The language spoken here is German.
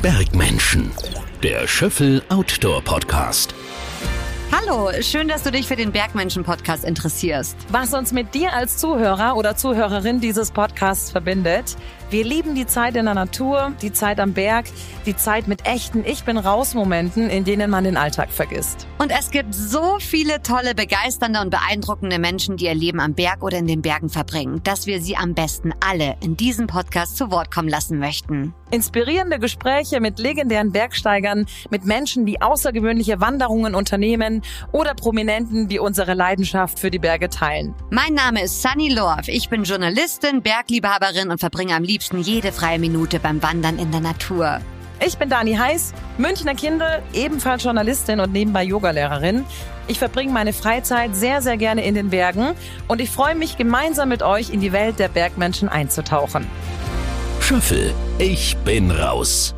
Bergmenschen, der Schöffel Outdoor Podcast. Hallo, schön, dass du dich für den Bergmenschen-Podcast interessierst. Was uns mit dir als Zuhörer oder Zuhörerin dieses Podcasts verbindet, wir lieben die Zeit in der Natur, die Zeit am Berg, die Zeit mit echten Ich bin raus Momenten, in denen man den Alltag vergisst. Und es gibt so viele tolle, begeisternde und beeindruckende Menschen, die ihr Leben am Berg oder in den Bergen verbringen, dass wir sie am besten alle in diesem Podcast zu Wort kommen lassen möchten. Inspirierende Gespräche mit legendären Bergsteigern, mit Menschen, die außergewöhnliche Wanderungen unternehmen oder Prominenten, die unsere Leidenschaft für die Berge teilen. Mein Name ist Sunny Lorf. Ich bin Journalistin, Bergliebhaberin und verbringe am liebsten liebsten jede freie Minute beim Wandern in der Natur. Ich bin Dani Heiß, Münchner Kindel, ebenfalls Journalistin und nebenbei Yogalehrerin. Ich verbringe meine Freizeit sehr, sehr gerne in den Bergen und ich freue mich, gemeinsam mit euch in die Welt der Bergmenschen einzutauchen. Schöffel, ich bin raus.